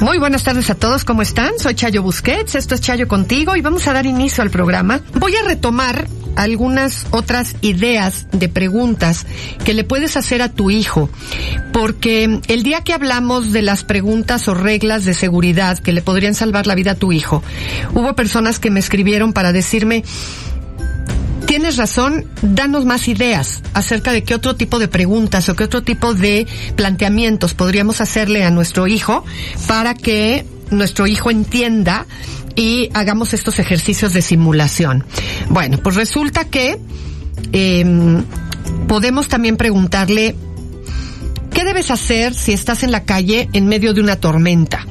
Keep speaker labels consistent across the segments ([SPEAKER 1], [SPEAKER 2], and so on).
[SPEAKER 1] Muy buenas tardes a todos, ¿cómo están? Soy Chayo Busquets, esto es Chayo contigo y vamos a dar inicio al programa. Voy a retomar algunas otras ideas de preguntas que le puedes hacer a tu hijo, porque el día que hablamos de las preguntas o reglas de seguridad que le podrían salvar la vida a tu hijo, hubo personas que me escribieron para decirme, tienes razón, danos más ideas acerca de qué otro tipo de preguntas o qué otro tipo de planteamientos podríamos hacerle a nuestro hijo para que nuestro hijo entienda y hagamos estos ejercicios de simulación. Bueno, pues resulta que em, podemos también preguntarle, ¿qué debes hacer si estás en la calle en medio de una tormenta?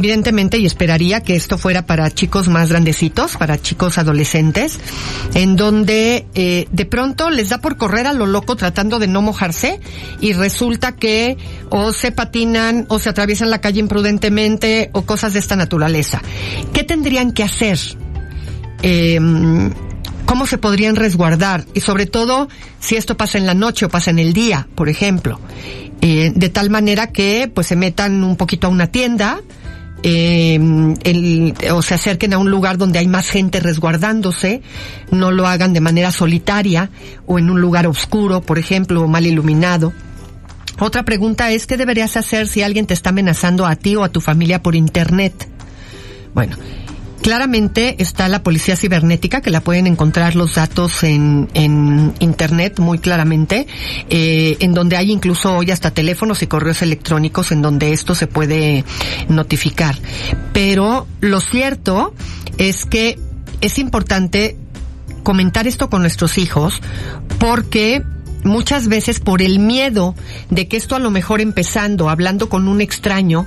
[SPEAKER 1] Evidentemente, y esperaría que esto fuera para chicos más grandecitos, para chicos adolescentes, en donde eh, de pronto les da por correr a lo loco tratando de no mojarse y resulta que o se patinan o se atraviesan la calle imprudentemente o cosas de esta naturaleza. ¿Qué tendrían que hacer? Eh, cómo se podrían resguardar y sobre todo si esto pasa en la noche o pasa en el día, por ejemplo, eh, de tal manera que pues se metan un poquito a una tienda, eh, el, o se acerquen a un lugar donde hay más gente resguardándose, no lo hagan de manera solitaria o en un lugar oscuro, por ejemplo, o mal iluminado. Otra pregunta es, ¿qué deberías hacer si alguien te está amenazando a ti o a tu familia por Internet? Bueno, Claramente está la policía cibernética, que la pueden encontrar los datos en, en internet muy claramente, eh, en donde hay incluso hoy hasta teléfonos y correos electrónicos en donde esto se puede notificar. Pero lo cierto es que es importante comentar esto con nuestros hijos porque muchas veces por el miedo de que esto a lo mejor empezando hablando con un extraño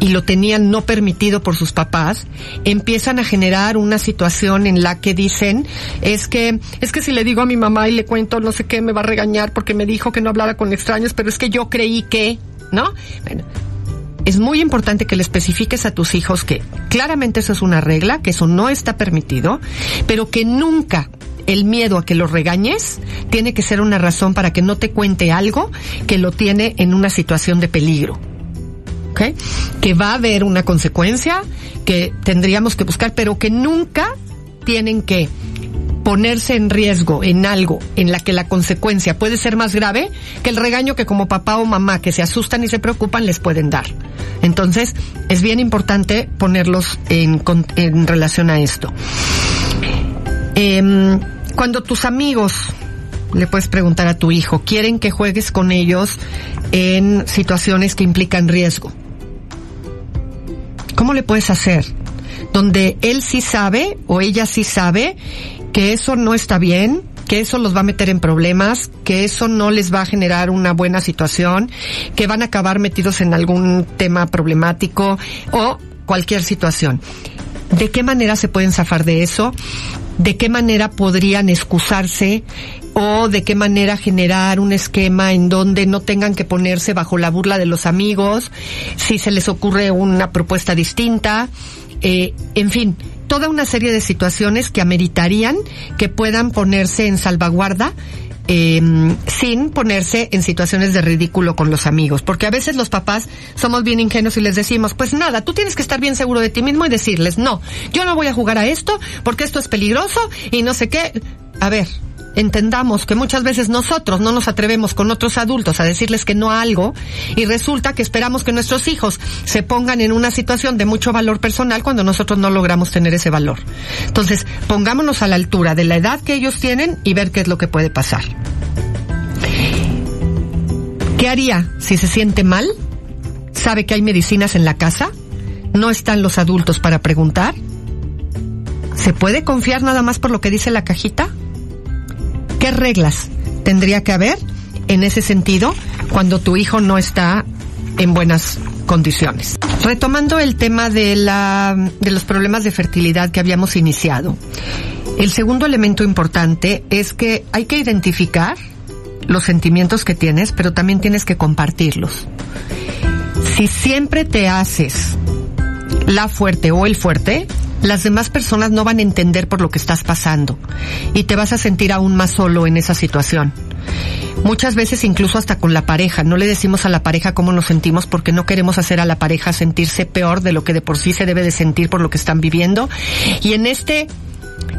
[SPEAKER 1] y lo tenían no permitido por sus papás, empiezan a generar una situación en la que dicen, es que, es que si le digo a mi mamá y le cuento no sé qué, me va a regañar porque me dijo que no hablara con extraños, pero es que yo creí que, ¿no? Bueno, es muy importante que le especifiques a tus hijos que claramente eso es una regla, que eso no está permitido, pero que nunca el miedo a que lo regañes tiene que ser una razón para que no te cuente algo que lo tiene en una situación de peligro. Que va a haber una consecuencia que tendríamos que buscar, pero que nunca tienen que ponerse en riesgo en algo en la que la consecuencia puede ser más grave que el regaño que como papá o mamá que se asustan y se preocupan les pueden dar. Entonces, es bien importante ponerlos en, relación a esto. Eh, cuando tus amigos le puedes preguntar a tu hijo, quieren que juegues con ellos en situaciones que implican riesgo. ¿Cómo le puedes hacer? Donde él sí sabe o ella sí sabe que eso no está bien, que eso los va a meter en problemas, que eso no les va a generar una buena situación, que van a acabar metidos en algún tema problemático o cualquier situación. ¿De qué manera se pueden zafar de eso? ¿De qué manera podrían excusarse? o de qué manera generar un esquema en donde no tengan que ponerse bajo la burla de los amigos, si se les ocurre una propuesta distinta, eh, en fin, toda una serie de situaciones que ameritarían que puedan ponerse en salvaguarda eh, sin ponerse en situaciones de ridículo con los amigos. Porque a veces los papás somos bien ingenuos y les decimos, pues nada, tú tienes que estar bien seguro de ti mismo y decirles, no, yo no voy a jugar a esto porque esto es peligroso y no sé qué. A ver, entendamos que muchas veces nosotros no nos atrevemos con otros adultos a decirles que no a algo y resulta que esperamos que nuestros hijos se pongan en una situación de mucho valor personal cuando nosotros no logramos tener ese valor. Entonces, pongámonos a la altura de la edad que ellos tienen y ver qué es lo que puede pasar. ¿Qué haría si se siente mal? ¿Sabe que hay medicinas en la casa? ¿No están los adultos para preguntar? ¿Se puede confiar nada más por lo que dice la cajita? ¿Qué reglas tendría que haber en ese sentido cuando tu hijo no está en buenas condiciones? Retomando el tema de la, de los problemas de fertilidad que habíamos iniciado. El segundo elemento importante es que hay que identificar los sentimientos que tienes, pero también tienes que compartirlos. Si siempre te haces la fuerte o el fuerte, las demás personas no van a entender por lo que estás pasando y te vas a sentir aún más solo en esa situación. Muchas veces incluso hasta con la pareja. No le decimos a la pareja cómo nos sentimos porque no queremos hacer a la pareja sentirse peor de lo que de por sí se debe de sentir por lo que están viviendo. Y en este,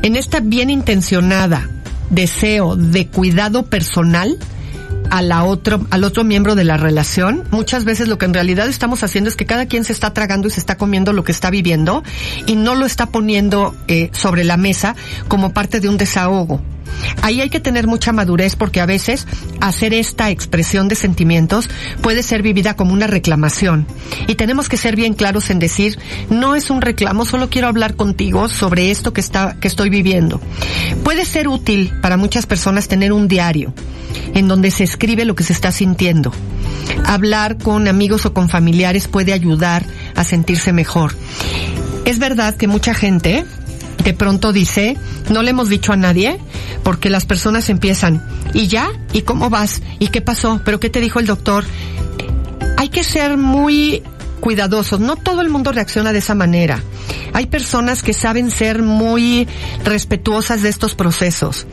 [SPEAKER 1] en esta bien intencionada deseo de cuidado personal, a la otro, al otro miembro de la relación, muchas veces lo que en realidad estamos haciendo es que cada quien se está tragando y se está comiendo lo que está viviendo y no lo está poniendo eh, sobre la mesa como parte de un desahogo. Ahí hay que tener mucha madurez porque a veces hacer esta expresión de sentimientos puede ser vivida como una reclamación. Y tenemos que ser bien claros en decir, no es un reclamo, solo quiero hablar contigo sobre esto que está, que estoy viviendo. Puede ser útil para muchas personas tener un diario en donde se escribe lo que se está sintiendo. Hablar con amigos o con familiares puede ayudar a sentirse mejor. Es verdad que mucha gente de pronto dice, no le hemos dicho a nadie, porque las personas empiezan, ¿y ya? ¿Y cómo vas? ¿Y qué pasó? ¿Pero qué te dijo el doctor? Hay que ser muy cuidadosos. No todo el mundo reacciona de esa manera. Hay personas que saben ser muy respetuosas de estos procesos.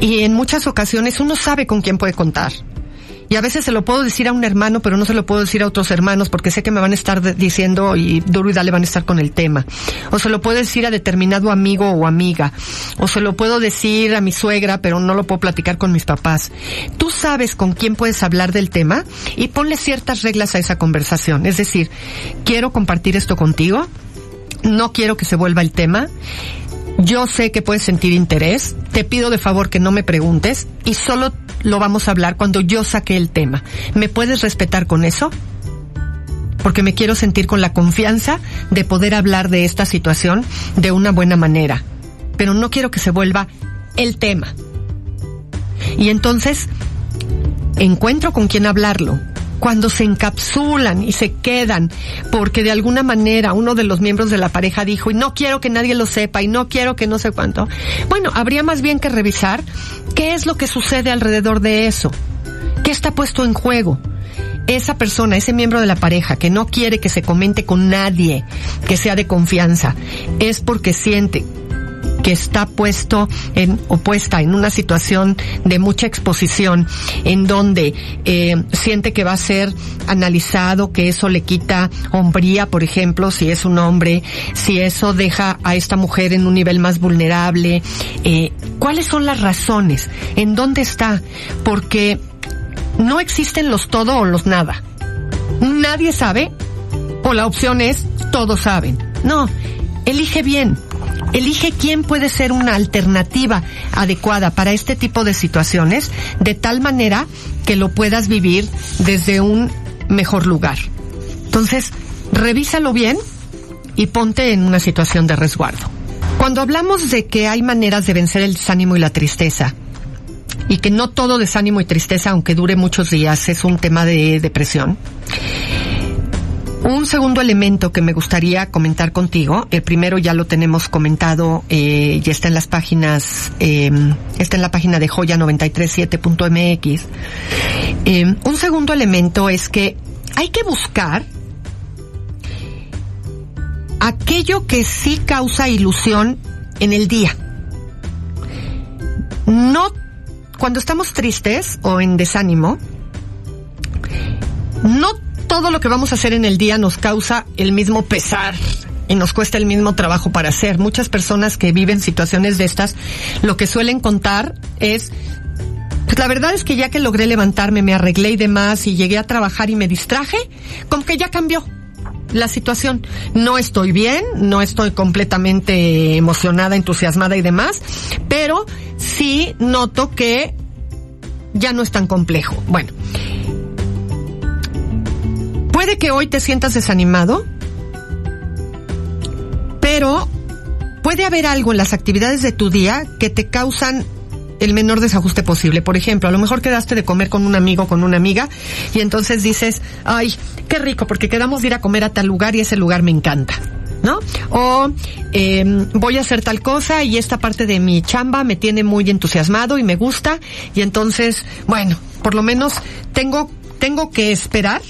[SPEAKER 1] Y en muchas ocasiones uno sabe con quién puede contar. Y a veces se lo puedo decir a un hermano, pero no se lo puedo decir a otros hermanos porque sé que me van a estar diciendo y duro y dale van a estar con el tema. O se lo puedo decir a determinado amigo o amiga. O se lo puedo decir a mi suegra, pero no lo puedo platicar con mis papás. Tú sabes con quién puedes hablar del tema y ponle ciertas reglas a esa conversación. Es decir, quiero compartir esto contigo. No quiero que se vuelva el tema yo sé que puedes sentir interés, te pido de favor que no me preguntes y solo lo vamos a hablar cuando yo saque el tema. ¿Me puedes respetar con eso? Porque me quiero sentir con la confianza de poder hablar de esta situación de una buena manera. Pero no quiero que se vuelva el tema. Y entonces, encuentro con quién hablarlo cuando se encapsulan y se quedan porque de alguna manera uno de los miembros de la pareja dijo y no quiero que nadie lo sepa y no quiero que no sé cuánto. Bueno, habría más bien que revisar qué es lo que sucede alrededor de eso. ¿Qué está puesto en juego? esa persona, ese miembro de la pareja que no quiere que se comente con nadie que sea de confianza, es porque siente que está puesto en, o puesta en una situación de mucha exposición, en donde eh, siente que va a ser analizado, que eso le quita hombría, por ejemplo, si es un hombre, si eso deja a esta mujer en un nivel más vulnerable, eh, ¿cuáles son las razones? ¿En dónde está? Porque no existen los todo o los nada. Nadie sabe o la opción es todos saben. No, elige bien. Elige quién puede ser una alternativa adecuada para este tipo de situaciones, de tal manera que lo puedas vivir desde un mejor lugar. Entonces, revísalo bien y ponte en una situación de resguardo. Cuando hablamos de que hay maneras de vencer el desánimo y la tristeza, y que no todo desánimo y tristeza, aunque dure muchos días, es un tema de depresión, un segundo elemento que me gustaría comentar contigo, el primero ya lo tenemos comentado, eh, ya está en las páginas, eh, está en la página de joya937.mx. Eh, un segundo elemento es que hay que buscar aquello que sí causa ilusión en el día. No, cuando estamos tristes o en desánimo, no todo lo que vamos a hacer en el día nos causa el mismo pesar y nos cuesta el mismo trabajo para hacer. Muchas personas que viven situaciones de estas, lo que suelen contar es, pues la verdad es que ya que logré levantarme, me arreglé y demás y llegué a trabajar y me distraje, como que ya cambió la situación. No estoy bien, no estoy completamente emocionada, entusiasmada y demás, pero sí noto que ya no es tan complejo. Bueno, Puede que hoy te sientas desanimado, pero puede haber algo en las actividades de tu día que te causan el menor desajuste posible. Por ejemplo, a lo mejor quedaste de comer con un amigo, con una amiga, y entonces dices, ay, qué rico, porque quedamos de ir a comer a tal lugar y ese lugar me encanta. ¿No? O eh, voy a hacer tal cosa y esta parte de mi chamba me tiene muy entusiasmado y me gusta y entonces, bueno, por lo menos tengo, tengo que esperar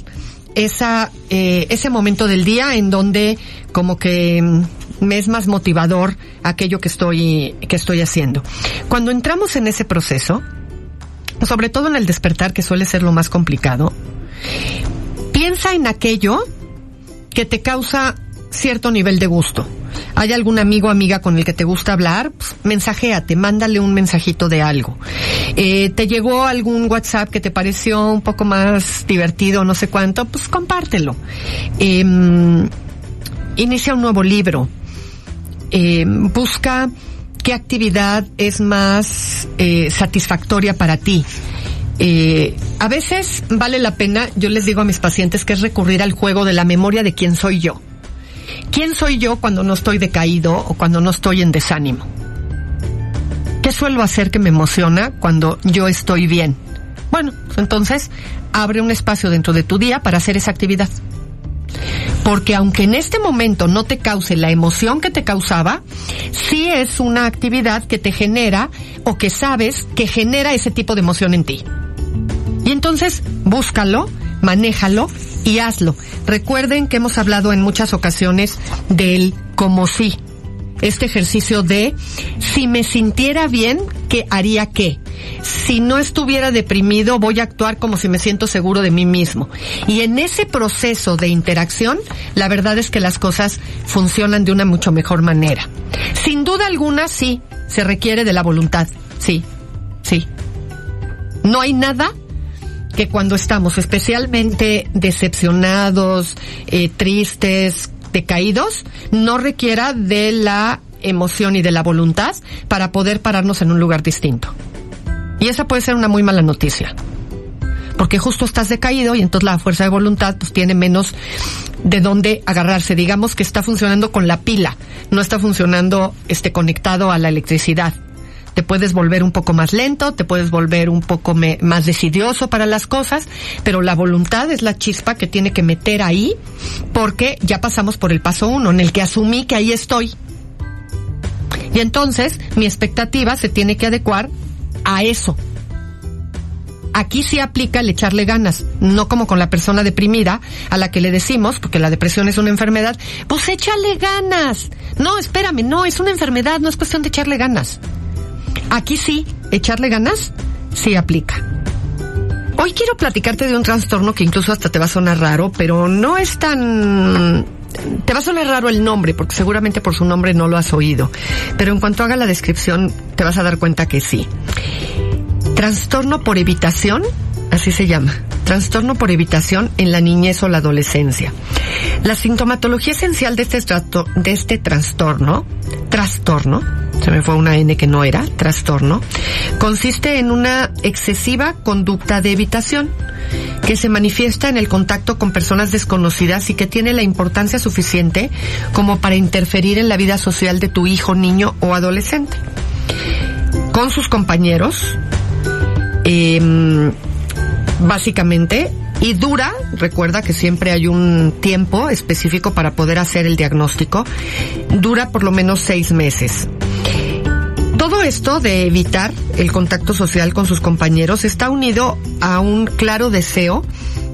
[SPEAKER 1] esa, eh, ese momento del día en donde como que mm, me es más motivador aquello que estoy, que estoy haciendo. Cuando entramos en ese proceso, sobre todo en el despertar, que suele ser lo más complicado, piensa en aquello que te causa cierto nivel de gusto. ¿Hay algún amigo o amiga con el que te gusta hablar? Pues, mensajéate, mándale un mensajito de algo. Eh, ¿Te llegó algún WhatsApp que te pareció un poco más divertido, no sé cuánto? Pues compártelo. Em, inicia un nuevo libro. Em, busca qué actividad es más eh, satisfactoria para ti. Eh, a veces vale la pena, yo les digo a mis pacientes que es recurrir al juego de la memoria de quién soy yo. ¿Quién soy yo cuando no estoy decaído o cuando no estoy en desánimo? ¿Qué suelo hacer que me emociona cuando yo estoy bien? Bueno, pues entonces abre un espacio dentro de tu día para hacer esa actividad. Porque aunque en este momento no te cause la emoción que te causaba, sí es una actividad que te genera o que sabes que genera ese tipo de emoción en ti. Y entonces búscalo, manéjalo y hazlo. Recuerden que hemos hablado en muchas ocasiones del como si. Este ejercicio de si me sintiera bien, ¿qué haría qué? Si no estuviera deprimido, voy a actuar como si me siento seguro de mí mismo. Y en ese proceso de interacción, la verdad es que las cosas funcionan de una mucho mejor manera. Sin duda alguna, sí, se requiere de la voluntad. Sí, sí. No hay nada que cuando estamos especialmente decepcionados, eh, tristes, decaídos, no requiera de la emoción y de la voluntad para poder pararnos en un lugar distinto. Y esa puede ser una muy mala noticia. Porque justo estás decaído y entonces la fuerza de voluntad pues tiene menos de dónde agarrarse. Digamos que está funcionando con la pila, no está funcionando este conectado a la electricidad te puedes volver un poco más lento, te puedes volver un poco más decidioso para las cosas, pero la voluntad es la chispa que tiene que meter ahí porque ya pasamos por el paso uno en el que asumí que ahí estoy. Y entonces mi expectativa se tiene que adecuar a eso. Aquí sí aplica el echarle ganas, no como con la persona deprimida a la que le decimos, porque la depresión es una enfermedad, pues échale ganas. No, espérame, no, es una enfermedad, no es cuestión de echarle ganas. Aquí sí, echarle ganas, sí aplica. Hoy quiero platicarte de un trastorno que incluso hasta te va a sonar raro, pero no es tan... Te va a sonar raro el nombre, porque seguramente por su nombre no lo has oído. Pero en cuanto haga la descripción, te vas a dar cuenta que sí. Trastorno por evitación, así se llama. Trastorno por evitación en la niñez o la adolescencia. La sintomatología esencial de este, de este trastorno, trastorno, se me fue una N que no era, trastorno, consiste en una excesiva conducta de evitación que se manifiesta en el contacto con personas desconocidas y que tiene la importancia suficiente como para interferir en la vida social de tu hijo, niño o adolescente. Con sus compañeros, eh, básicamente, y dura, recuerda que siempre hay un tiempo específico para poder hacer el diagnóstico, dura por lo menos seis meses. Todo esto de evitar el contacto social con sus compañeros está unido a un claro deseo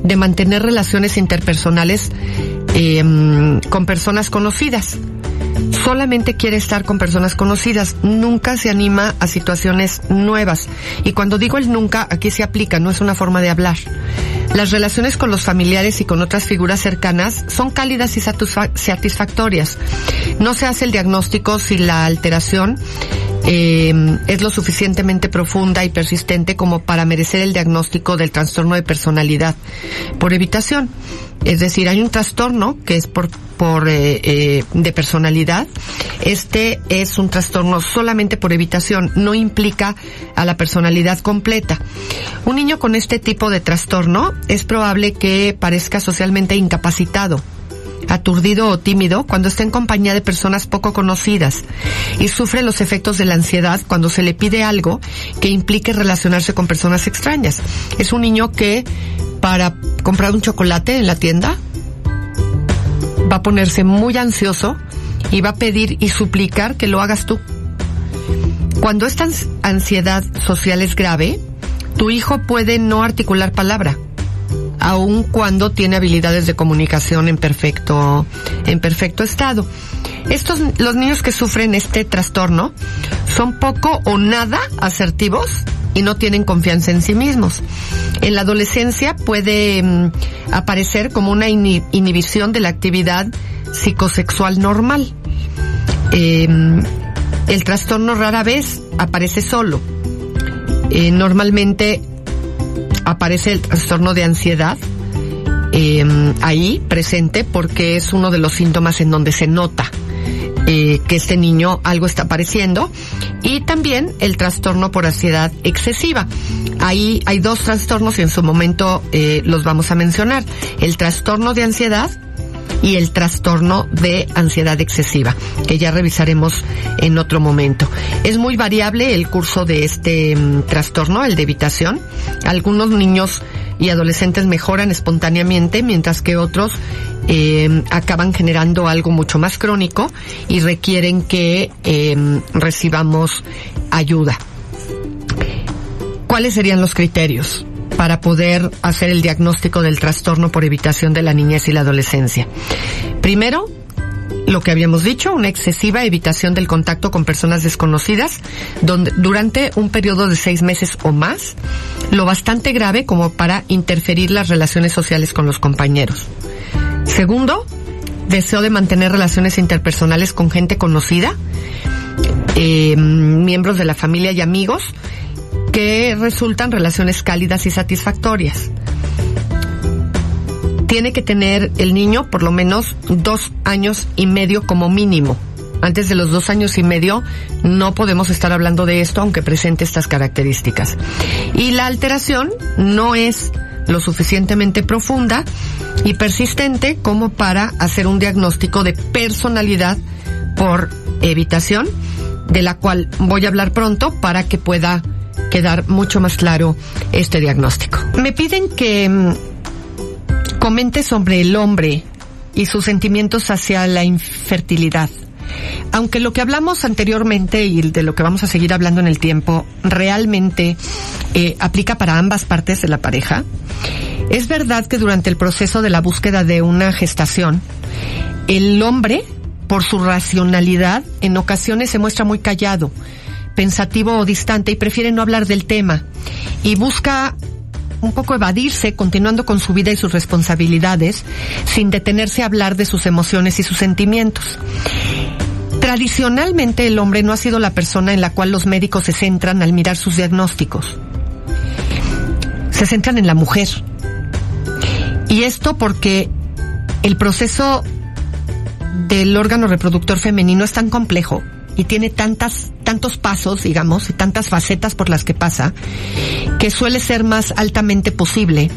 [SPEAKER 1] de mantener relaciones interpersonales em, con personas conocidas solamente quiere estar con personas conocidas, nunca se anima a situaciones nuevas. Y cuando digo el nunca, aquí se aplica, no es una forma de hablar. Las relaciones con los familiares y con otras figuras cercanas son cálidas y satisfactorias. No se hace el diagnóstico si la alteración eh, es lo suficientemente profunda y persistente como para merecer el diagnóstico del trastorno de personalidad por evitación. Es decir, hay un trastorno que es por, por eh, eh, de personalidad. Este es un trastorno solamente por evitación, no implica a la personalidad completa. Un niño con este tipo de trastorno es probable que parezca socialmente incapacitado aturdido o tímido cuando está en compañía de personas poco conocidas y sufre los efectos de la ansiedad cuando se le pide algo que implique relacionarse con personas extrañas. Es un niño que para comprar un chocolate en la tienda va a ponerse muy ansioso y va a pedir y suplicar que lo hagas tú. Cuando esta ansiedad social es grave, tu hijo puede no articular palabra aun cuando tiene habilidades de comunicación en perfecto, en perfecto estado. Estos, los niños que sufren este trastorno son poco o nada asertivos y no tienen confianza en sí mismos. En la adolescencia puede mm, aparecer como una inhibición de la actividad psicosexual normal. Em, el trastorno rara vez aparece solo. Eh, normalmente aparece el trastorno de ansiedad em, ahí presente porque es uno de los síntomas en donde se nota eh, que este niño algo está apareciendo y también el trastorno por ansiedad excesiva. Ahí hay dos trastornos y en su momento eh, los vamos a mencionar. El trastorno de ansiedad y el trastorno de ansiedad excesiva, que ya revisaremos en otro momento. Es muy variable el curso de este mm, trastorno, el de evitación. Algunos niños y adolescentes mejoran espontáneamente, mientras que otros eh, acaban generando algo mucho más crónico y requieren que eh, recibamos ayuda. ¿Cuáles serían los criterios? Para poder hacer el diagnóstico del trastorno por evitación de la niñez y la adolescencia. Primero, lo que habíamos dicho, una excesiva evitación del contacto con personas desconocidas donde, durante un periodo de seis meses o más, lo bastante grave como para interferir las relaciones sociales con los compañeros. Segundo, deseo de mantener relaciones interpersonales con gente conocida, eh, miembros de la familia y amigos, que resultan relaciones cálidas y satisfactorias. Tiene que tener el niño por lo menos dos años y medio como mínimo. Antes de los dos años y medio no podemos estar hablando de esto aunque presente estas características. Y la alteración no es lo suficientemente profunda y persistente como para hacer un diagnóstico de personalidad por evitación, de la cual voy a hablar pronto para que pueda quedar mucho más claro este diagnóstico. Me piden que mm, comente sobre el hombre y sus sentimientos hacia la infertilidad. Aunque lo que hablamos anteriormente y de lo que vamos a seguir hablando en el tiempo realmente eh, aplica para ambas partes de la pareja, es verdad que durante el proceso de la búsqueda de una gestación, el hombre, por su racionalidad, en ocasiones se muestra muy callado, pensativo o distante y prefiere no hablar del tema y busca un poco evadirse, continuando con su vida y sus responsabilidades, sin detenerse a hablar de sus emociones y sus sentimientos. Tradicionalmente el hombre no ha sido la persona en la cual los médicos se centran al mirar sus diagnósticos. Se centran en la mujer. Y esto porque el proceso del órgano reproductor femenino es tan complejo y tiene tantas, tantos pasos, digamos, y tantas facetas por las que pasa, que suele ser más altamente posible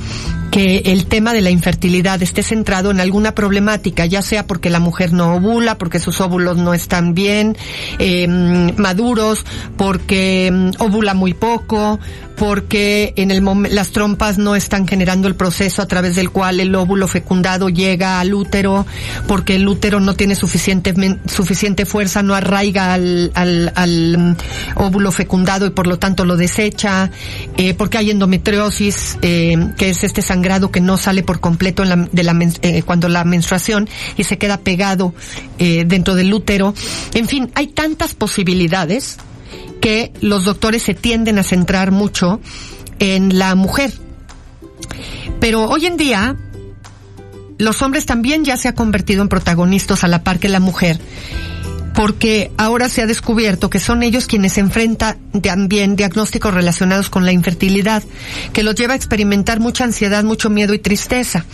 [SPEAKER 1] que el tema de la infertilidad esté centrado en alguna problemática, ya sea porque la mujer no ovula, porque sus óvulos no están bien eh, maduros, porque mm, ovula muy poco, porque en el las trompas no están generando el proceso a través del cual el óvulo fecundado llega al útero, porque el útero no tiene suficiente suficiente fuerza, no arraiga al, mm, óvulo fecundado y por lo tanto lo desecha, eh, porque hay endometriosis, eh, que es este sangrado grado que no sale por completo en la, de la, eh, cuando la menstruación y se queda pegado dentro del útero. En fin, hay tantas posibilidades que los doctores se tienden a centrar mucho en la mujer. Pero hoy en día, los hombres también ya se han convertido en protagonistas a la par que la mujer porque ahora se ha descubierto que son ellos quienes enfrentan también diagnósticos relacionados con la infertilidad, que los lleva a experimentar mucha ansiedad, mucho miedo y tristeza.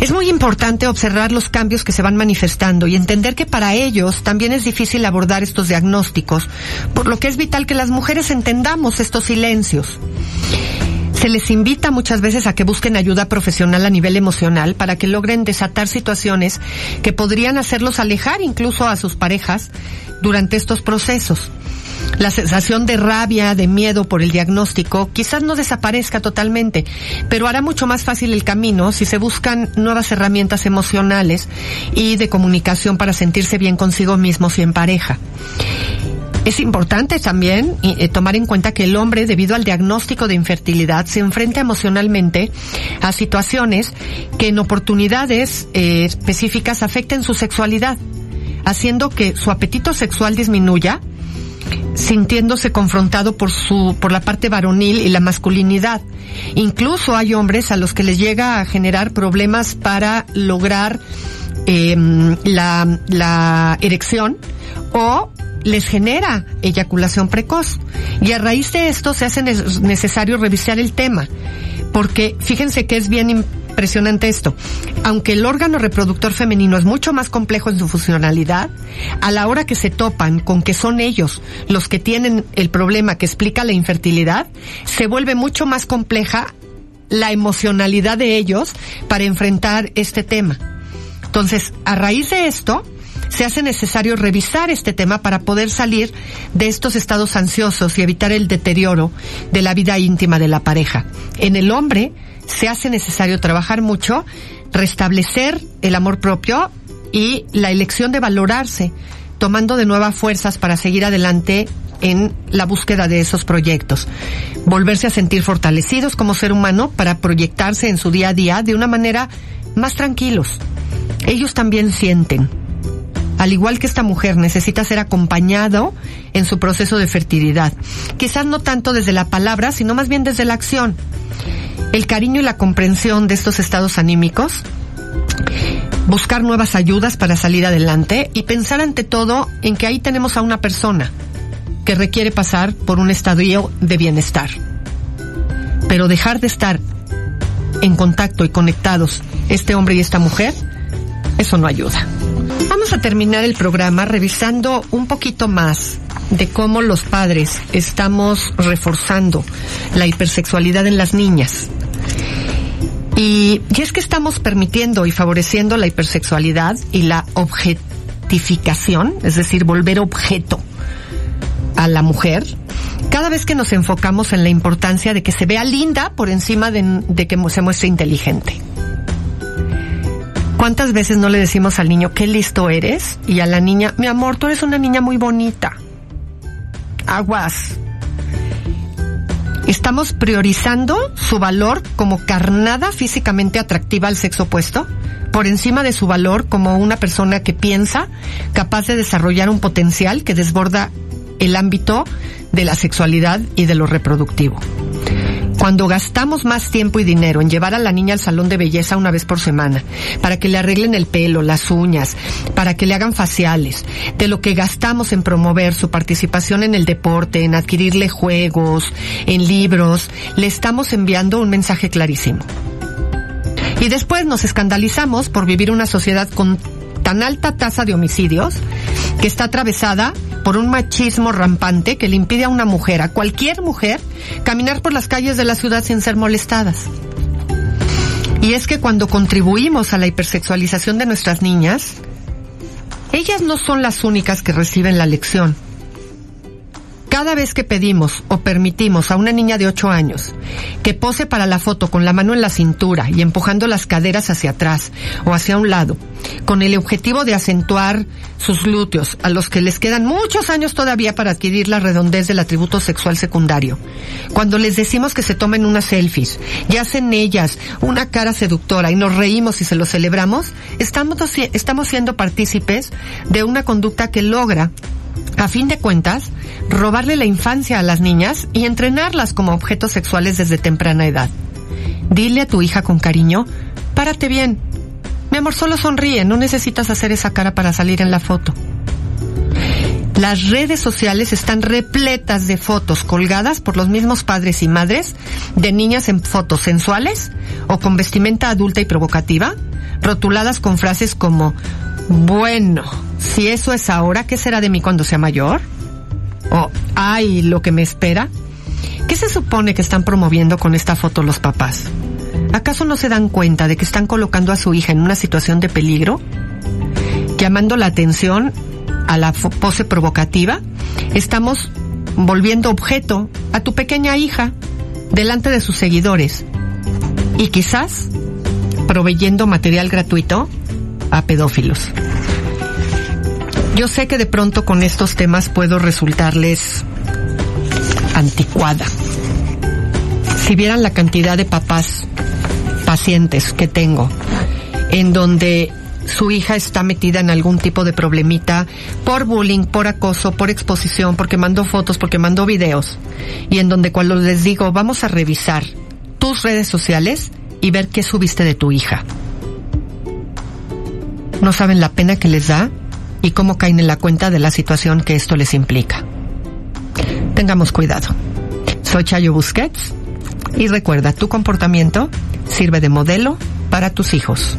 [SPEAKER 1] Es muy importante observar los cambios que se van manifestando y entender que para ellos también es difícil abordar estos diagnósticos, por lo que es vital que las mujeres entendamos estos silencios. Se les invita muchas veces a que busquen ayuda profesional a nivel emocional para que logren desatar situaciones que podrían hacerlos alejar incluso a sus parejas durante estos procesos. La sensación de rabia, de miedo por el diagnóstico quizás no desaparezca totalmente, pero hará mucho más fácil el camino si se buscan nuevas herramientas emocionales y de comunicación para sentirse bien consigo mismos y en pareja. Es importante también eh, tomar en cuenta que el hombre, debido al diagnóstico de infertilidad, se enfrenta emocionalmente a situaciones que en oportunidades eh, específicas afecten su sexualidad, haciendo que su apetito sexual disminuya, sintiéndose confrontado por su por la parte varonil y la masculinidad. Incluso hay hombres a los que les llega a generar problemas para lograr em, la, la erección o les genera eyaculación precoz. Y a raíz de esto se hace necesario revisar el tema, porque fíjense que es bien impresionante esto. Aunque el órgano reproductor femenino es mucho más complejo en su funcionalidad, a la hora que se topan con que son ellos los que tienen el problema que explica la infertilidad, se vuelve mucho más compleja la emocionalidad de ellos para enfrentar este tema. Entonces, a raíz de esto, se hace necesario revisar este tema para poder salir de estos estados ansiosos y evitar el deterioro de la vida íntima de la pareja. En el hombre se hace necesario trabajar mucho, restablecer el amor propio y la elección de valorarse, tomando de nuevas fuerzas para seguir adelante en la búsqueda de esos proyectos. Volverse a sentir fortalecidos como ser humano para proyectarse en su día a día de una manera más tranquilos. Ellos también sienten, al igual que esta mujer, necesita ser acompañado en su proceso de fertilidad. Quizás no tanto desde la palabra, sino más bien desde la acción. El cariño y la comprensión de estos estados anímicos, buscar nuevas ayudas para salir adelante y pensar ante todo en que ahí tenemos a una persona que requiere pasar por un estadio de bienestar. Pero dejar de estar en contacto y conectados este hombre y esta mujer, eso no ayuda. Vamos a terminar el programa revisando un poquito más de cómo los padres estamos reforzando la hipersexualidad en las niñas. Y, es que estamos permitiendo y favoreciendo la hipersexualidad y la objetificación, es decir, volver objeto a la mujer, cada vez que nos enfocamos en la importancia de que se vea linda por encima de, de que se muestre inteligente. ¿Cuántas veces no le decimos al niño, qué listo eres? Y a la niña, mi amor, tú eres una niña muy bonita. Aguas. Estamos priorizando su valor como carnada físicamente atractiva al sexo opuesto por encima de su valor como una persona que piensa, capaz de desarrollar un potencial que desborda el ámbito de la sexualidad y de lo reproductivo. Cuando gastamos más tiempo y dinero en llevar a la niña al salón de belleza una vez por semana, para que le arreglen el pelo, las uñas, para que le hagan faciales, de lo que gastamos en promover su participación en el deporte, en adquirirle juegos, en libros, le estamos enviando un mensaje clarísimo. Y después nos escandalizamos por vivir una sociedad con tan alta tasa de homicidios que está atravesada por un machismo rampante que le impide a una mujer, a cualquier mujer, caminar por las calles de la ciudad sin ser molestadas. Y es que cuando contribuimos a la hipersexualización de nuestras niñas, ellas no son las únicas que reciben la lección cada vez que pedimos o permitimos a una niña de 8 años que pose para la foto con la mano en la cintura y empujando las caderas hacia atrás o hacia un lado, con el objetivo de acentuar sus glúteos, a los que les quedan muchos años todavía para adquirir la redondez del atributo sexual secundario. Cuando les decimos que se tomen unas selfies y hacen ellas una cara seductora y nos reímos y se lo celebramos, estamos, estamos siendo partícipes de una conducta que logra a fin de cuentas, robarle la infancia a las niñas y entrenarlas como objetos sexuales desde temprana edad. Dile a tu hija con cariño, párate bien. Mi amor, solo sonríe, no necesitas hacer esa cara para salir en la foto. Las redes sociales están repletas de fotos colgadas por los mismos padres y madres de niñas en fotos sensuales o con vestimenta adulta y provocativa, rotuladas con frases como, bueno, si eso es ahora, ¿qué será de mí cuando sea mayor? O, ay, lo que me espera. ¿Qué se supone que están promoviendo con esta foto los papás? ¿Acaso no se dan cuenta de que están colocando a su hija en una situación de peligro? Llamando la atención a la pose provocativa, estamos volviendo objeto a tu pequeña hija delante de sus seguidores y quizás proveyendo material gratuito a pedófilos. Yo sé que de pronto con estos temas puedo resultarles anticuada. Si vieran la cantidad de papás pacientes que tengo, en donde su hija está metida en algún tipo de problemita por bullying, por acoso, por exposición, porque mandó fotos, porque mandó videos. Y en donde cuando les digo, vamos a revisar tus redes sociales y ver qué subiste de tu hija. No saben la pena que les da y cómo caen en la cuenta de la situación que esto les implica. Tengamos cuidado. Soy Chayo Busquets y recuerda, tu comportamiento sirve de modelo para tus hijos.